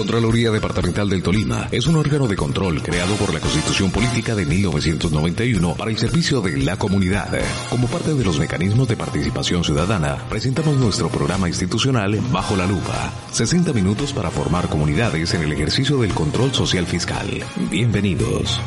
Contraloría Departamental del Tolima es un órgano de control creado por la Constitución Política de 1991 para el servicio de la comunidad. Como parte de los mecanismos de participación ciudadana, presentamos nuestro programa institucional Bajo la Lupa. 60 minutos para formar comunidades en el ejercicio del control social fiscal. Bienvenidos.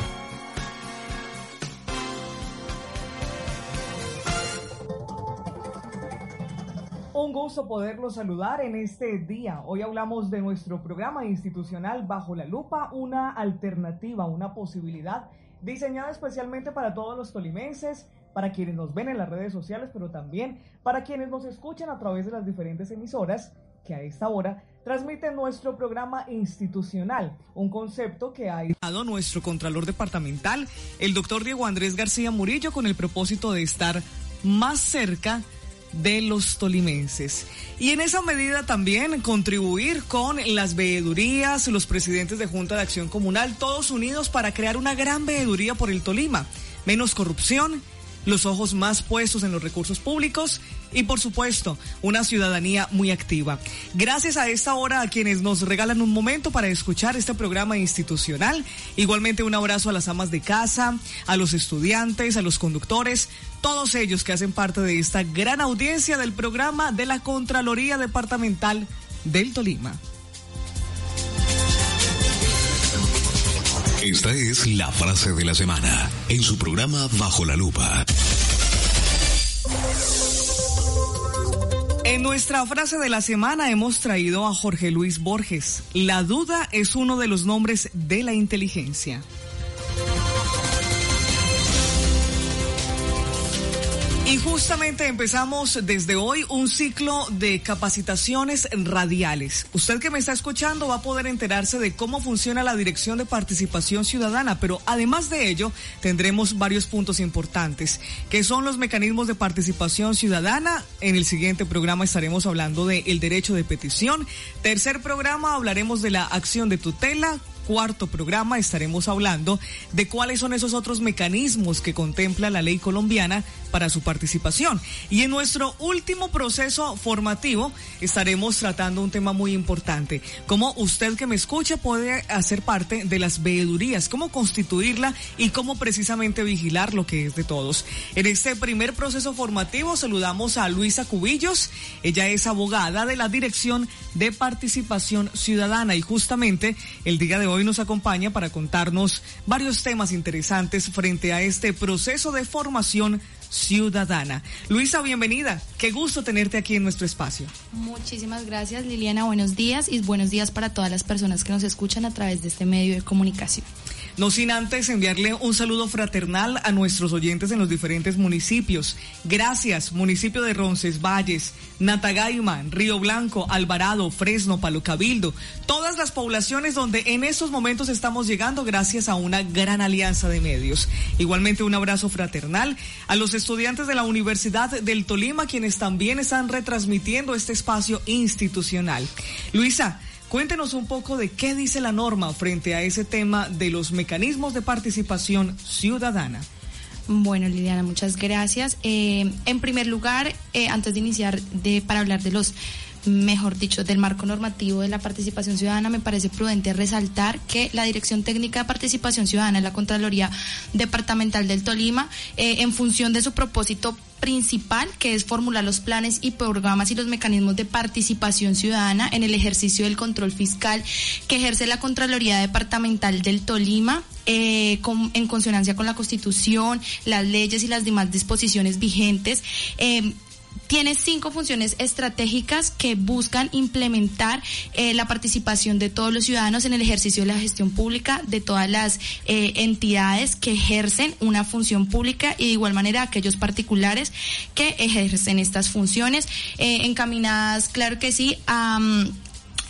Un gusto poderlos saludar en este día. Hoy hablamos de nuestro programa institucional Bajo la Lupa, una alternativa, una posibilidad diseñada especialmente para todos los tolimenses, para quienes nos ven en las redes sociales, pero también para quienes nos escuchan a través de las diferentes emisoras que a esta hora transmiten nuestro programa institucional, un concepto que ha dado nuestro Contralor Departamental, el doctor Diego Andrés García Murillo, con el propósito de estar más cerca los tolimenses. Y en esa medida también contribuir con las veedurías, los presidentes de Junta de Acción Comunal, todos unidos para crear una gran veeduría por el Tolima. Menos corrupción, los ojos más puestos en los recursos públicos y por supuesto una ciudadanía muy activa. Gracias a esta hora a quienes nos regalan un momento para escuchar este programa institucional. Igualmente un abrazo a las amas de casa, a los estudiantes, a los conductores, todos ellos que hacen parte de esta gran audiencia del programa de la Contraloría Departamental del Tolima. Esta es la frase de la semana en su programa Bajo la Lupa. En nuestra frase de la semana hemos traído a Jorge Luis Borges. La duda es uno de los nombres de la inteligencia. Y justamente empezamos desde hoy un ciclo de capacitaciones radiales. Usted que me está escuchando va a poder enterarse de cómo funciona la Dirección de Participación Ciudadana, pero además de ello tendremos varios puntos importantes, que son los mecanismos de participación ciudadana. En el siguiente programa estaremos hablando del el derecho de petición. Tercer programa hablaremos de la acción de tutela, cuarto programa estaremos hablando de cuáles son esos otros mecanismos que contempla la ley colombiana para su participación. Y en nuestro último proceso formativo estaremos tratando un tema muy importante, cómo usted que me escucha puede hacer parte de las veedurías, cómo constituirla y cómo precisamente vigilar lo que es de todos. En este primer proceso formativo saludamos a Luisa Cubillos, ella es abogada de la Dirección de Participación Ciudadana y justamente el día de hoy nos acompaña para contarnos varios temas interesantes frente a este proceso de formación ciudadana. Luisa, bienvenida. Qué gusto tenerte aquí en nuestro espacio. Muchísimas gracias, Liliana. Buenos días y buenos días para todas las personas que nos escuchan a través de este medio de comunicación. No sin antes enviarle un saludo fraternal a nuestros oyentes en los diferentes municipios. Gracias, municipio de Roncesvalles, Natagaima, Río Blanco, Alvarado, Fresno, Palo Cabildo, todas las poblaciones donde en estos momentos estamos llegando gracias a una gran alianza de medios. Igualmente un abrazo fraternal a los estudiantes de la Universidad del Tolima, quienes también están retransmitiendo este espacio institucional. Luisa, Cuéntenos un poco de qué dice la norma frente a ese tema de los mecanismos de participación ciudadana. Bueno, Liliana, muchas gracias. Eh, en primer lugar, eh, antes de iniciar de, para hablar de los mejor dicho, del marco normativo de la participación ciudadana, me parece prudente resaltar que la Dirección Técnica de Participación Ciudadana en la Contraloría Departamental del Tolima, eh, en función de su propósito principal, que es formular los planes y programas y los mecanismos de participación ciudadana en el ejercicio del control fiscal que ejerce la Contraloría Departamental del Tolima, eh, en consonancia con la Constitución, las leyes y las demás disposiciones vigentes. Eh, tiene cinco funciones estratégicas que buscan implementar eh, la participación de todos los ciudadanos en el ejercicio de la gestión pública, de todas las eh, entidades que ejercen una función pública y de igual manera aquellos particulares que ejercen estas funciones, eh, encaminadas, claro que sí, a...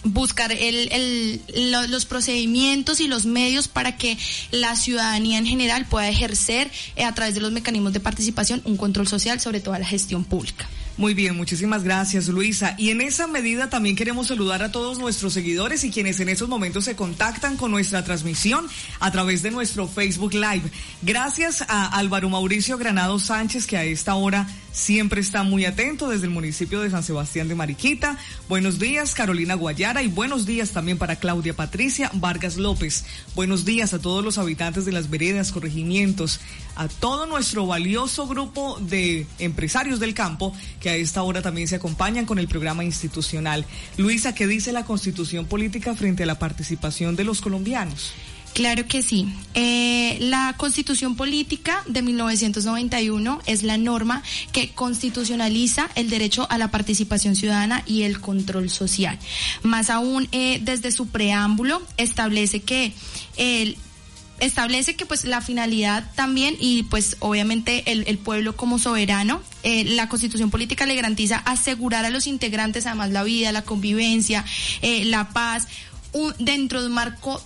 buscar el, los procedimientos y los medios para que la ciudadanía en general pueda ejercer a través de los mecanismos de participación un control social sobre toda la gestión pública. Muy bien, muchísimas gracias Luisa. Y en esa medida también queremos saludar a todos nuestros seguidores y quienes en esos momentos se contactan con nuestra transmisión a través de nuestro Facebook Live. Gracias a Álvaro Mauricio Granado Sánchez que a esta hora siempre está muy atento desde el municipio de San Sebastián de Mariquita. Buenos días Carolina Guayara y buenos días también para Claudia Patricia Vargas López. Buenos días a todos los habitantes de las veredas, corregimientos, a todo nuestro valioso grupo de empresarios del campo que a esta hora también se acompañan con el programa institucional. Luisa, ¿qué dice la constitución política frente a la participación de los colombianos? Claro que sí. Eh, la constitución política de 1991 es la norma que constitucionaliza el derecho a la participación ciudadana y el control social. Más aún, eh, desde su preámbulo establece que el establece que pues la finalidad también y pues obviamente el, pueblo como soberano, eh, la constitución política le garantiza asegurar a los integrantes además la vida, la convivencia, eh, la paz, un, dentro de un marco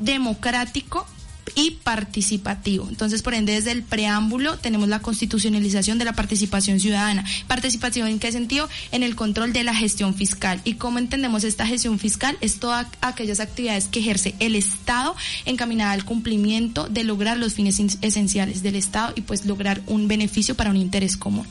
democrático y participativo. Entonces, por ende, desde el preámbulo tenemos la constitucionalización de la participación ciudadana. ¿Participación en qué sentido? En el control de la gestión fiscal. ¿Y cómo entendemos esta gestión fiscal? Es todas aquellas actividades que ejerce el Estado encaminada al cumplimiento de lograr los fines esenciales del Estado y pues lograr un beneficio para un interés común.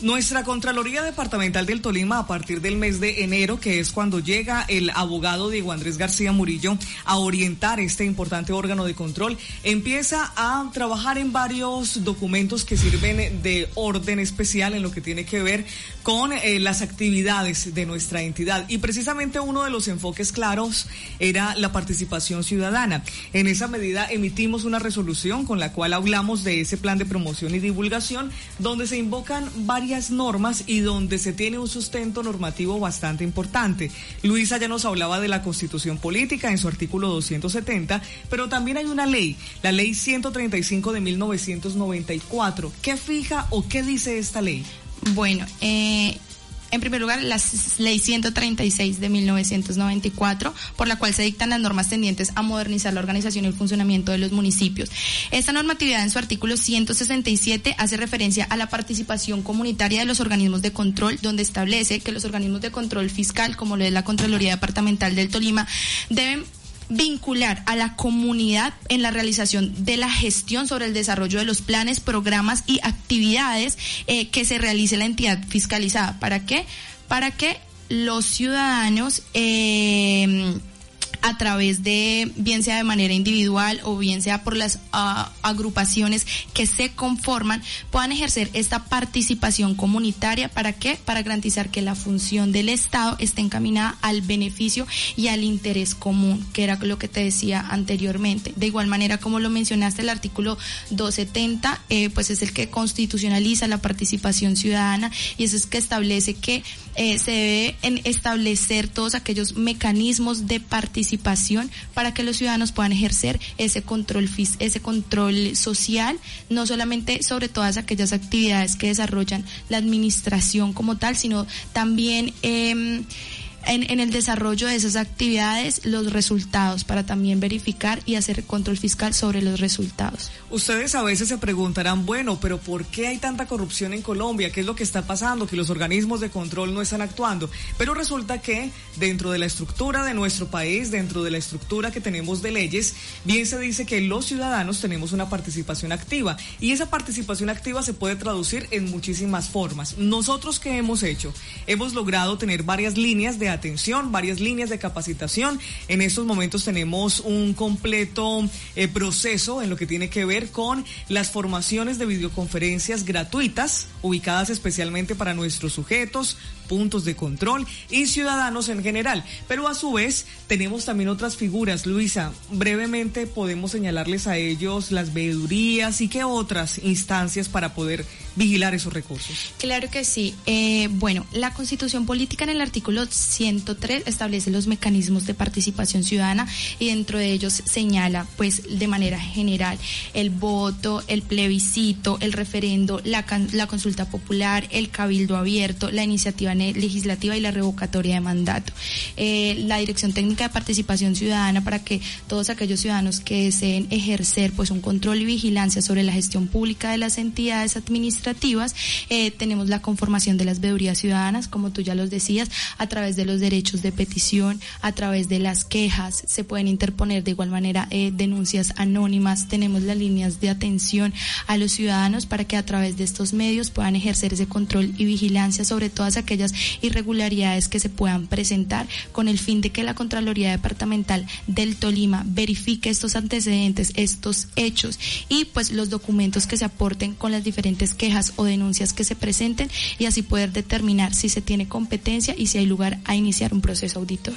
Nuestra Contraloría Departamental del Tolima, a partir del mes de enero, que es cuando llega el abogado Diego Andrés García Murillo a orientar este importante órgano de control, empieza a trabajar en varios documentos que sirven de orden especial en lo que tiene que ver con eh, las actividades de nuestra entidad. Y precisamente uno de los enfoques claros era la participación ciudadana. En esa medida emitimos una resolución con la cual hablamos de ese plan de promoción y divulgación, donde se invocan normas y donde se tiene un sustento normativo bastante importante. Luisa ya nos hablaba de la constitución política en su artículo 270, pero también hay una ley, la ley 135 de 1994. ¿Qué fija o qué dice esta ley? Bueno, eh, en primer lugar, la ley 136 de 1994, por la cual se dictan las normas tendientes a modernizar la organización y el funcionamiento de los municipios. Esta normatividad en su artículo 167 hace referencia a la participación comunitaria de los organismos de control, donde establece que los organismos de control fiscal, como lo es la Contraloría Departamental del Tolima, deben vincular a la comunidad en la realización de la gestión sobre el desarrollo de los planes, programas y actividades eh, que se realice la entidad fiscalizada. ¿Para qué? Para que los ciudadanos eh, a través de, bien sea de manera individual o bien sea por las ah, agrupaciones que se conforman, puedan ejercer esta participación comunitaria. ¿Para qué? Para garantizar que la función del Estado esté encaminada al beneficio y al interés común, que era lo que te decía anteriormente. De igual manera, como lo mencionaste, el artículo 270, eh, pues es el que constitucionaliza la participación ciudadana y eso es que establece que eh, se debe establecer todos aquellos mecanismos de participación participación para que los ciudadanos puedan ejercer ese control ese control social, no solamente sobre todas aquellas actividades que desarrollan la administración como tal, sino también eh, en, el desarrollo de esas actividades los resultados para también verificar y hacer control fiscal sobre los resultados. Ustedes a veces se preguntarán, bueno, pero ¿por qué hay tanta corrupción en Colombia? ¿Qué es lo que está pasando? Que los organismos de control no están actuando. Pero resulta que dentro de la estructura de nuestro país, dentro de la estructura que tenemos de leyes, bien se dice que los ciudadanos tenemos una participación activa y esa participación activa se puede traducir en muchísimas formas. Nosotros qué hemos hecho? Hemos logrado tener varias líneas de atención, varias líneas de capacitación. En estos momentos tenemos un completo eh, proceso en lo que tiene que ver con las formaciones de videoconferencias gratuitas, ubicadas especialmente para nuestros sujetos, puntos de control y ciudadanos en general. Pero a su vez tenemos también otras figuras. Luisa, brevemente podemos señalarles a ellos las veedurías y qué otras instancias para poder vigilar esos recursos. Claro que sí. Eh, bueno, la constitución política en el artículo 103 establece los mecanismos de participación ciudadana y dentro de ellos señala, pues, de manera general, el voto, el plebiscito, el referendo, la, consulta popular, el cabildo abierto, la iniciativa legislativa y la revocatoria de mandato. Eh, la Dirección Técnica de Participación Ciudadana para que todos aquellos ciudadanos que deseen ejercer pues un control y vigilancia sobre la gestión pública de las entidades administrativas, eh, tenemos la conformación de las veedurías ciudadanas, como tú ya los decías, a través de los derechos de petición, a través de las quejas, se pueden interponer de igual manera eh, denuncias anónimas, tenemos las líneas de atención a los ciudadanos para que a través de estos medios puedan ejercer ese control y vigilancia sobre todas aquellas irregularidades que se puedan presentar con el fin de que la Contraloría Departamental del Tolima verifique estos antecedentes, estos hechos y pues los documentos que se aporten con las diferentes quejas o denuncias que se presenten y así poder determinar si se tiene competencia y si hay lugar a iniciar un proceso auditor.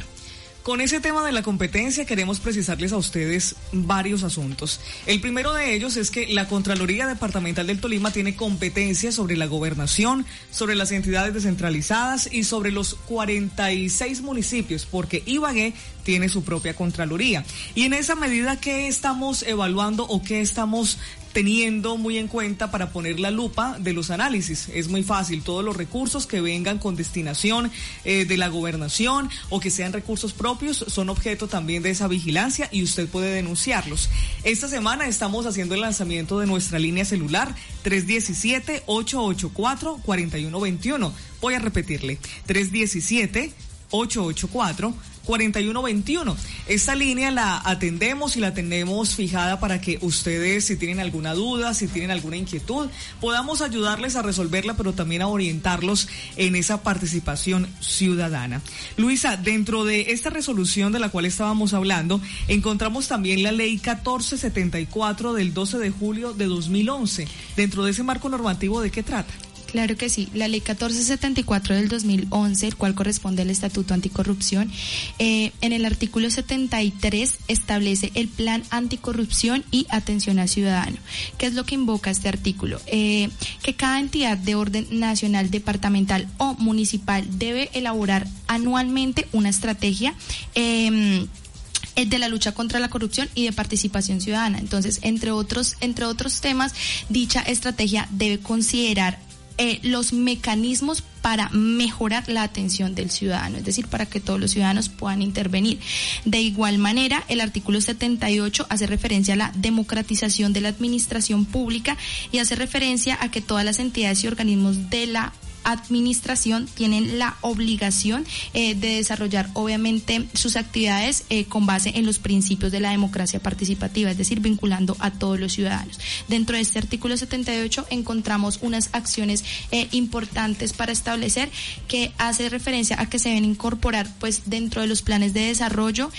Con ese tema de la competencia queremos precisarles a ustedes varios asuntos. El primero de ellos es que la Contraloría Departamental del Tolima tiene competencia sobre la gobernación, sobre las entidades descentralizadas y sobre los 46 municipios, porque Ibagué tiene su propia Contraloría. Y en esa medida, ¿qué estamos evaluando o qué estamos teniendo muy en cuenta para poner la lupa de los análisis. Es muy fácil, todos los recursos que vengan con destinación eh, de la gobernación o que sean recursos propios son objeto también de esa vigilancia y usted puede denunciarlos. Esta semana estamos haciendo el lanzamiento de nuestra línea celular 317-884-4121. Voy a repetirle, 317 884 4121. Esta línea la atendemos y la tenemos fijada para que ustedes, si tienen alguna duda, si tienen alguna inquietud, podamos ayudarles a resolverla, pero también a orientarlos en esa participación ciudadana. Luisa, dentro de esta resolución de la cual estábamos hablando, encontramos también la ley 1474 del 12 de julio de 2011. Dentro de ese marco normativo, ¿de qué trata? Claro que sí. La ley 1474 del 2011, el cual corresponde al Estatuto Anticorrupción, eh, en el artículo 73 establece el Plan Anticorrupción y Atención al Ciudadano. ¿Qué es lo que invoca este artículo? Eh, que cada entidad de orden nacional, departamental o municipal debe elaborar anualmente una estrategia. Eh, de la lucha contra la corrupción y de participación ciudadana. Entonces, entre otros, entre otros temas, dicha estrategia debe considerar eh, los mecanismos para mejorar la atención del ciudadano, es decir, para que todos los ciudadanos puedan intervenir. De igual manera, el artículo 78 hace referencia a la democratización de la administración pública y hace referencia a que todas las entidades y organismos de la administración tienen la obligación eh, de desarrollar obviamente sus actividades eh, con base en los principios de la democracia participativa, es decir, vinculando a todos los ciudadanos. Dentro de este artículo 78 encontramos unas acciones eh, importantes para establecer que hace referencia a que se deben incorporar pues dentro de los planes de desarrollo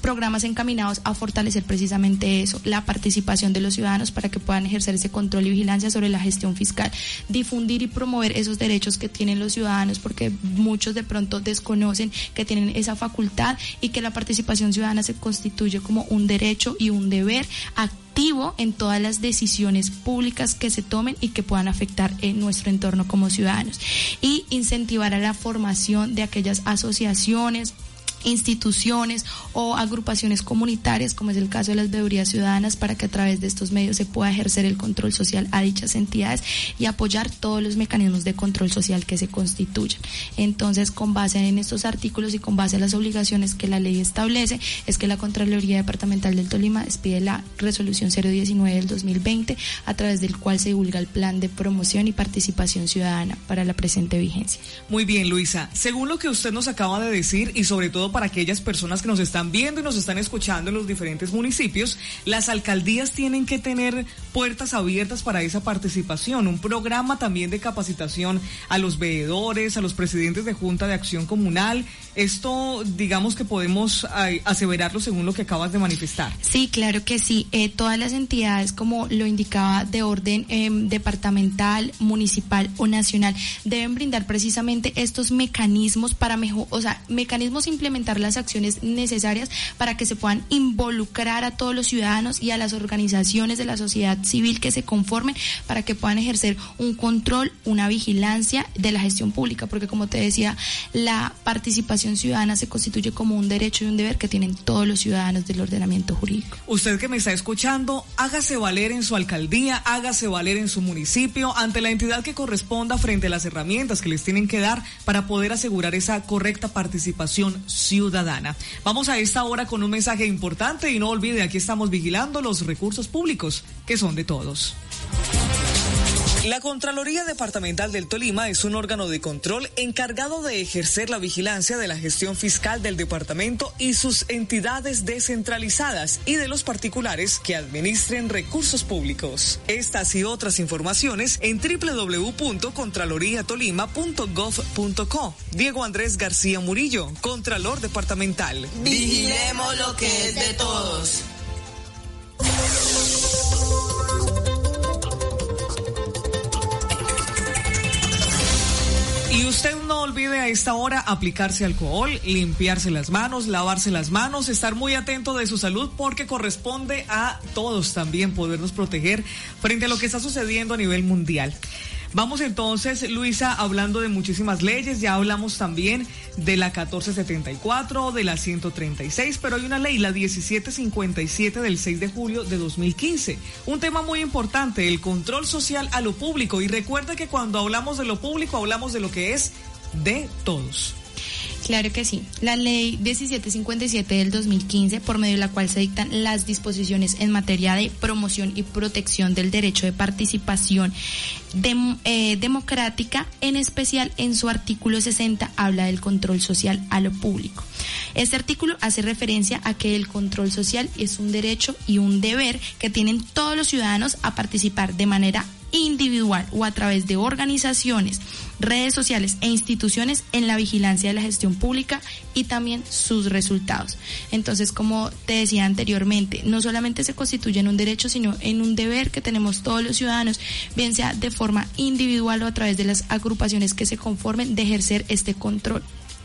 programas encaminados a fortalecer precisamente eso, la participación de los ciudadanos para que puedan ejercer ese control y vigilancia sobre la gestión fiscal, difundir y promover esos derechos que tienen los ciudadanos, porque muchos de pronto desconocen que tienen esa facultad y que la participación ciudadana se constituye como un derecho y un deber activo en todas las decisiones públicas que se tomen y que puedan afectar en nuestro entorno como ciudadanos. Y incentivar a la formación de aquellas asociaciones, instituciones o agrupaciones comunitarias, como es el caso de las veedurías ciudadanas, para que a través de estos medios se pueda ejercer el control social a dichas entidades y apoyar todos los mecanismos de control social que se constituyan. Entonces, con base en estos artículos y con base a las obligaciones que la ley establece, es que la Contraloría Departamental del Tolima expide la resolución 019 del 2020, a través del cual se divulga el plan de promoción y participación ciudadana para la presente vigencia. Muy bien, Luisa. Según lo que usted nos acaba de decir y sobre todo para aquellas personas que nos están viendo y nos están escuchando en los diferentes municipios, las alcaldías tienen que tener puertas abiertas para esa participación, un programa también de capacitación a los veedores, a los presidentes de Junta de Acción Comunal. Esto, digamos que podemos aseverarlo según lo que acabas de manifestar. Sí, claro que sí. Eh, todas las entidades, como lo indicaba, de orden em, departamental, municipal o nacional, deben brindar precisamente estos mecanismos para mejor, o sea, mecanismos implementados las acciones necesarias para que se puedan involucrar a todos los ciudadanos y a las organizaciones de la sociedad civil que se conformen para que puedan ejercer un control, una vigilancia de la gestión pública, porque como te decía, la participación ciudadana se constituye como un derecho y un deber que tienen todos los ciudadanos del ordenamiento jurídico. Usted que me está escuchando, hágase valer en su alcaldía, hágase valer en su municipio, ante la entidad que corresponda frente a las herramientas que les tienen que dar para poder asegurar esa correcta participación ciudadana. Vamos a esta hora con un mensaje importante y no olvide, aquí estamos vigilando los recursos públicos que son de todos. La Contraloría Departamental del Tolima es un órgano de control encargado de ejercer la vigilancia de la gestión fiscal del departamento y sus entidades descentralizadas y de los particulares que administren recursos públicos. Estas y otras informaciones en www.contraloriatolima.gov.co. Diego Andrés García Murillo, Contralor Departamental. Vigilemos lo que es de todos. Usted no olvide a esta hora aplicarse alcohol, limpiarse las manos, lavarse las manos, estar muy atento de su salud porque corresponde a todos también podernos proteger frente a lo que está sucediendo a nivel mundial. Vamos entonces, Luisa, hablando de muchísimas leyes, ya hablamos también de la 1474, de la 136, pero hay una ley, la 1757 del 6 de julio de 2015. Un tema muy importante, el control social a lo público. Y recuerda que cuando hablamos de lo público, hablamos de lo que es de todos. Claro que sí. La ley 1757 del 2015, por medio de la cual se dictan las disposiciones en materia de promoción y protección del derecho de participación eh, democrática, en especial en su artículo 60 habla del control social a lo público. Este artículo hace referencia a que el control social es un derecho y un deber que tienen todos los ciudadanos a participar de manera individual o a través de organizaciones, redes sociales e instituciones en la vigilancia de la gestión pública y también sus resultados. Entonces, como te decía anteriormente, no solamente se constituye en un derecho, sino en un deber que tenemos todos los ciudadanos, bien sea de forma individual o a través de las agrupaciones que se conformen de ejercer este control.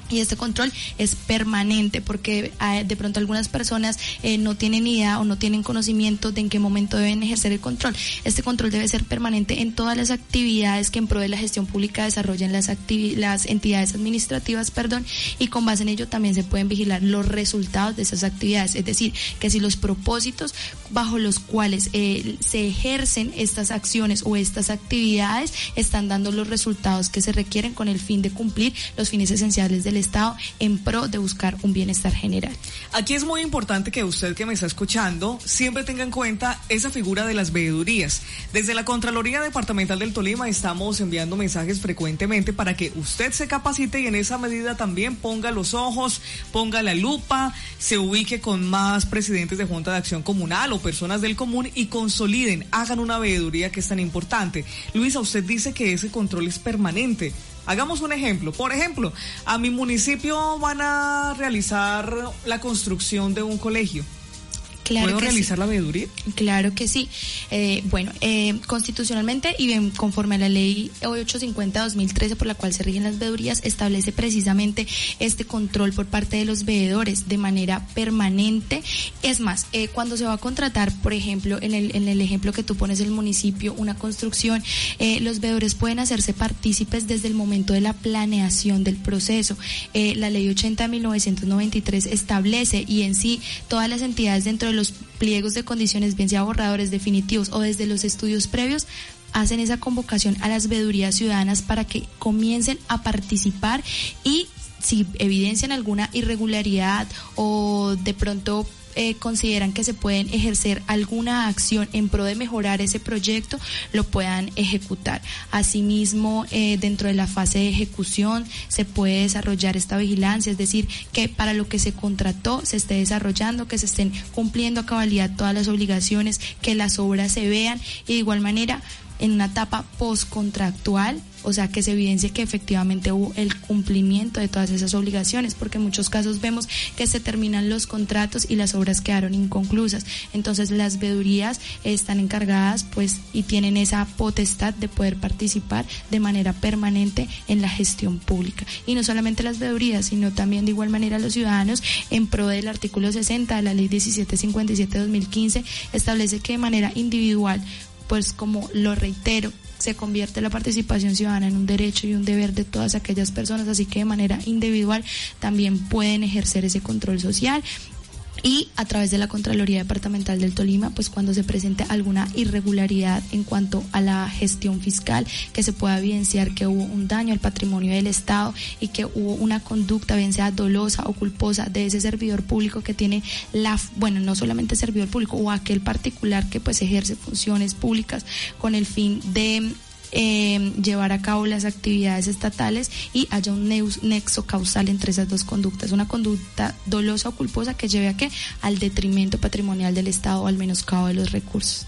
Y este control es permanente porque ah, de pronto algunas personas eh, no tienen idea o no tienen conocimiento de en qué momento deben ejercer el control. Este control debe ser permanente en todas las actividades que en pro de la gestión pública desarrollan las, las entidades administrativas, perdón, y con base en ello también se pueden vigilar los resultados de esas actividades. Es decir, que si los propósitos bajo los cuales eh, se ejercen estas acciones o estas actividades están dando los resultados que se requieren con el fin de cumplir los fines esenciales del Estado en pro de buscar un bienestar general. Aquí es muy importante que usted que me está escuchando siempre tenga en cuenta esa figura de las veedurías. Desde la Contraloría Departamental del Tolima estamos enviando mensajes frecuentemente para que usted se capacite y en esa medida también ponga los ojos, ponga la lupa, se ubique con más presidentes de Junta de Acción Comunal o personas del común y consoliden, hagan una veeduría que es tan importante. Luisa, usted dice que ese control es permanente. Hagamos un ejemplo. Por ejemplo, a mi municipio van a realizar la construcción de un colegio. ¿Puedo realizar la veeduría? Claro que sí. Eh, bueno, eh, constitucionalmente y conforme a la ley 850-2013 por la cual se rigen las veedurías, establece precisamente este control por parte de los veedores de manera permanente. Es más, eh, cuando se va a contratar, por ejemplo, en el, en el ejemplo que tú pones el municipio, una construcción, los veedores pueden hacerse partícipes desde el momento de la planeación del proceso. la ley 80-1993 establece y en sí todas las entidades dentro de los pliegos de condiciones, bien sea borradores definitivos o desde los estudios previos, hacen esa convocación a las vedurías ciudadanas para que comiencen a participar y si evidencian alguna irregularidad o de pronto eh, consideran que se pueden ejercer alguna acción en pro de mejorar ese proyecto, lo puedan ejecutar. Asimismo, eh, dentro de la fase de ejecución se puede desarrollar esta vigilancia, es decir, que para lo que se contrató se esté desarrollando, que se estén cumpliendo a cabalidad todas las obligaciones, que las obras se vean y de igual manera en una etapa postcontractual o sea, que se evidencie que efectivamente hubo el cumplimiento de todas esas obligaciones, porque en muchos casos vemos que se terminan los contratos y las obras quedaron inconclusas. Entonces, las vedurías están encargadas, pues, y tienen esa potestad de poder participar de manera permanente en la gestión pública. Y no solamente las vedurías, sino también de igual manera los ciudadanos en pro del artículo 60 de la ley 1757 de 2015 establece que de manera individual pues como lo reitero, se convierte la participación ciudadana en un derecho y un deber de todas aquellas personas, así que de manera individual también pueden ejercer ese control social y a través de la Contraloría Departamental del Tolima, pues cuando se presente alguna irregularidad en cuanto a la gestión fiscal, que se pueda evidenciar que hubo un daño al patrimonio del Estado y que hubo una conducta, bien sea dolosa o culposa, de ese servidor público que tiene la, bueno, no solamente servidor público o aquel particular que pues ejerce funciones públicas con el fin de eh, llevar a cabo las actividades estatales y haya un nexo causal entre esas dos conductas, una conducta dolosa o culposa que lleve a qué? Al detrimento patrimonial del Estado o al menoscabo de los recursos.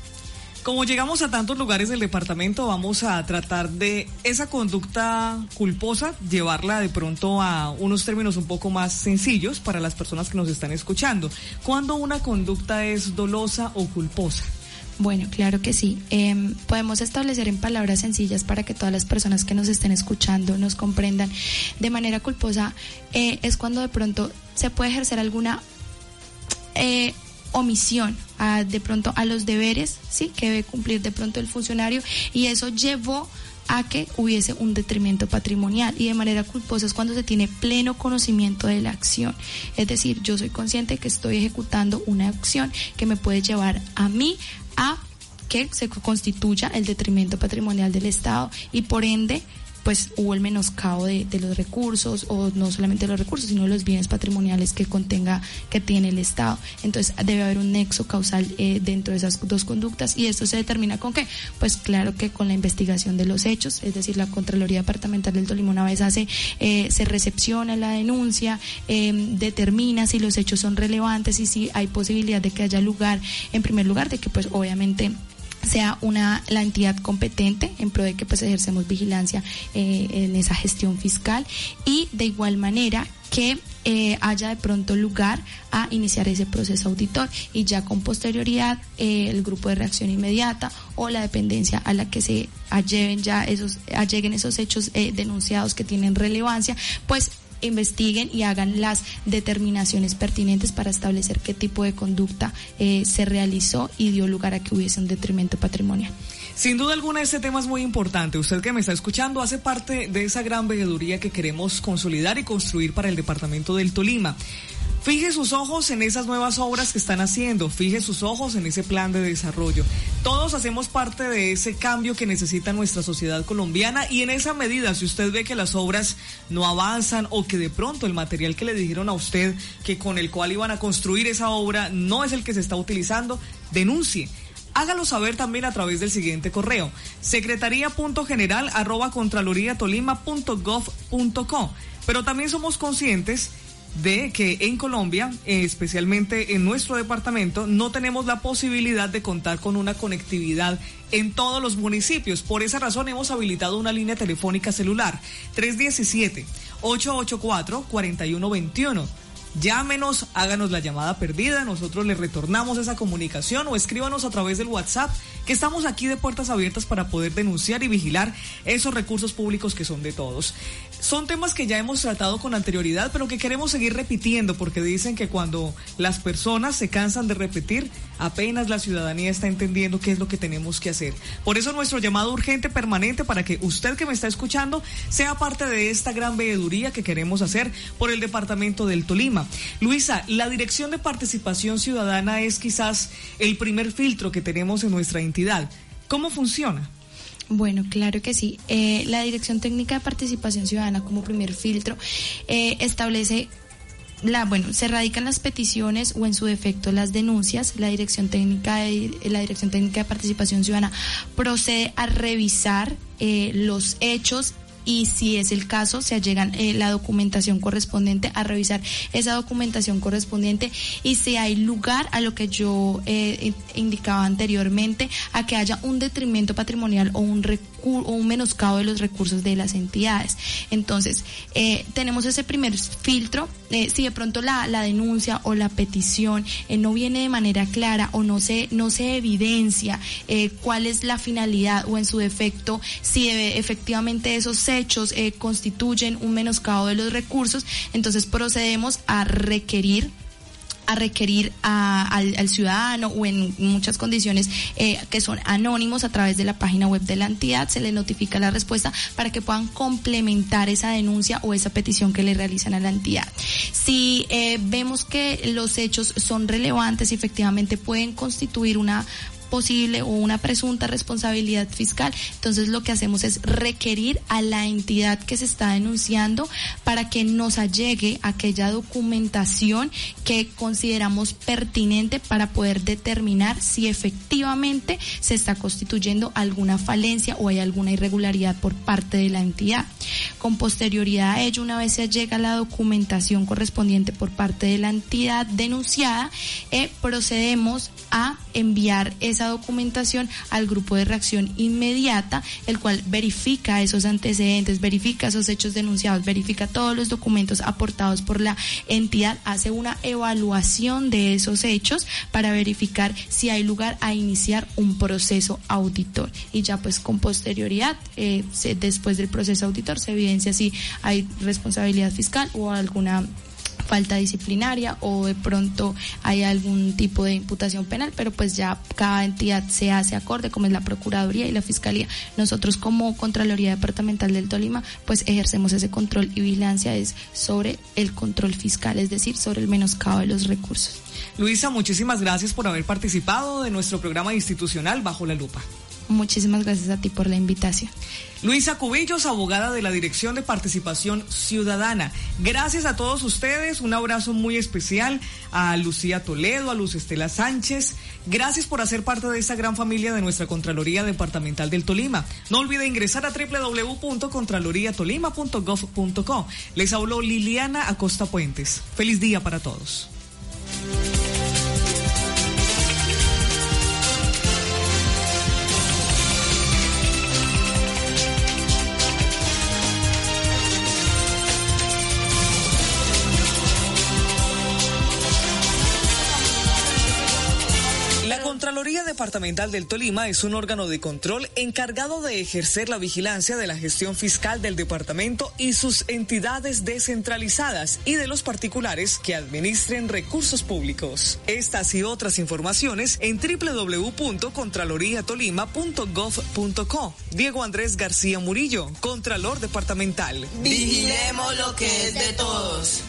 Como llegamos a tantos lugares del departamento, vamos a tratar de esa conducta culposa, llevarla de pronto a unos términos un poco más sencillos para las personas que nos están escuchando. ¿Cuándo una conducta es dolosa o culposa? Bueno, claro que sí. Em, podemos establecer en palabras sencillas para que todas las personas que nos estén escuchando nos comprendan. De manera culposa eh, es cuando de pronto se puede ejercer alguna eh, omisión a, de pronto a los deberes, sí, que debe cumplir de pronto el funcionario y eso llevó a que hubiese un detrimento patrimonial y de manera culposa es cuando se tiene pleno conocimiento de la acción. Es decir, yo soy consciente que estoy ejecutando una acción que me puede llevar a mí a que se constituya el detrimento patrimonial del Estado y por ende pues hubo el menoscabo de, los recursos o no solamente los recursos sino los bienes patrimoniales que contenga que tiene el Estado. Entonces debe haber un nexo causal eh, dentro de esas dos conductas. Y esto se determina con qué pues claro que con la investigación de los hechos es decir la Contraloría Departamental del Tolima una vez hace eh, se recepciona la denuncia em, determina si los hechos son relevantes y si hay posibilidad de que haya lugar en primer lugar de que pues obviamente sea una la entidad competente en pro de que pues ejercemos vigilancia eh, en esa gestión fiscal y de igual manera que eh, haya de pronto lugar a iniciar ese proceso auditor y ya con posterioridad eh, el grupo de reacción inmediata o la dependencia a la que se alleguen ya esos alleguen esos hechos denunciados que tienen relevancia pues investiguen y hagan las determinaciones pertinentes para establecer qué tipo de conducta eh, se realizó y dio lugar a que hubiese un detrimento patrimonial. Sin duda alguna este tema es muy importante. Usted que me está escuchando hace parte de esa gran veeduría que queremos consolidar y construir para el departamento del Tolima. Fije sus ojos en esas nuevas obras que están haciendo, fije sus ojos en ese plan de desarrollo. Todos hacemos parte de ese cambio que necesita nuestra sociedad colombiana y en esa medida, si usted ve que las obras no avanzan o que de pronto el material que le dijeron a usted que con el cual iban a construir esa obra no es el que se está utilizando, denuncie. Hágalo saber también a través del siguiente correo. secretaría.general arroba pero también somos conscientes de que en Colombia, especialmente en nuestro departamento, no tenemos la posibilidad de contar con una conectividad en todos los municipios. Por esa razón hemos habilitado una línea telefónica celular 317 884 4121 Llámenos, háganos la llamada perdida, nosotros le retornamos esa comunicación o escríbanos a través del WhatsApp, que estamos aquí de puertas abiertas para poder denunciar y vigilar esos recursos públicos que son de todos. Son temas que ya hemos tratado con anterioridad, pero que queremos seguir repitiendo porque dicen que cuando las personas se cansan de repetir, apenas la ciudadanía está entendiendo qué es lo que tenemos que hacer. Por eso nuestro llamado urgente permanente para que usted que me está escuchando sea parte de esta gran veeduría que queremos hacer por el departamento del Tolima. Luisa, la Dirección de Participación Ciudadana es quizás el primer filtro que tenemos en nuestra entidad. ¿Cómo funciona? Bueno, claro que sí. Eh, la Dirección Técnica de Participación Ciudadana como primer filtro eh, establece la, bueno, se radican las peticiones o en su defecto las denuncias. La Dirección Técnica de, la Dirección Técnica de Participación Ciudadana procede a revisar eh, los hechos y si es el caso, se allegan eh, la documentación correspondiente a revisar esa documentación correspondiente y si hay lugar a lo que yo eh, indicaba anteriormente, a que haya un detrimento patrimonial o un, o un menoscabo de los recursos de las entidades. Entonces, eh, tenemos ese primer filtro. Eh, si de pronto la, la, denuncia o la petición no viene de manera clara o no se, no se evidencia cuál es la finalidad o en su defecto, si efectivamente esos hechos constituyen un menoscabo de los recursos, entonces procedemos a requerir a requerir al, ciudadano o en muchas condiciones eh, que son anónimos a través de la página web de la entidad, se le notifica la respuesta para que puedan complementar esa denuncia o esa petición que le realizan a la entidad. Si eh, vemos que los hechos son relevantes y efectivamente pueden constituir una posible o una presunta responsabilidad fiscal. Entonces lo que hacemos es requerir a la entidad que se está denunciando para que nos allegue aquella documentación que consideramos pertinente para poder determinar si efectivamente se está constituyendo alguna falencia o hay alguna irregularidad por parte de la entidad. Con posterioridad a ello, una vez se llega la documentación correspondiente por parte de la entidad denunciada, eh, procedemos a enviar esa documentación al grupo de reacción inmediata, el cual verifica esos antecedentes, verifica esos hechos denunciados, verifica todos los documentos aportados por la entidad, hace una evaluación de esos hechos para verificar si hay lugar a iniciar un proceso auditor. Y ya pues con posterioridad, eh, después del proceso auditor, se evidencia si hay responsabilidad fiscal o alguna falta disciplinaria o de pronto hay algún tipo de imputación penal, pero pues ya cada entidad se hace acorde, como es la Procuraduría y la Fiscalía. Nosotros como Contraloría Departamental del Tolima, pues ejercemos ese control y vigilancia es sobre el control fiscal, es decir, sobre el menoscabo de los recursos. Luisa, muchísimas gracias por haber participado de nuestro programa institucional Bajo la Lupa. Muchísimas gracias a ti por la invitación. Luisa Cubillos, abogada de la Dirección de Participación Ciudadana. Gracias a todos ustedes, un abrazo muy especial a Lucía Toledo, a Luz Estela Sánchez. Gracias por hacer parte de esta gran familia de nuestra Contraloría Departamental del Tolima. No olvide ingresar a www.contraloriatolima.gov.co. Les habló Liliana Acosta Puentes. Feliz día para todos. Departamental del Tolima es un órgano de control encargado de ejercer la vigilancia de la gestión fiscal del departamento y sus entidades descentralizadas y de los particulares que administren recursos públicos. Estas y otras informaciones en www.contraloriatolima.gov.co. Diego Andrés García Murillo, Contralor Departamental. Vigilemos lo que es de todos.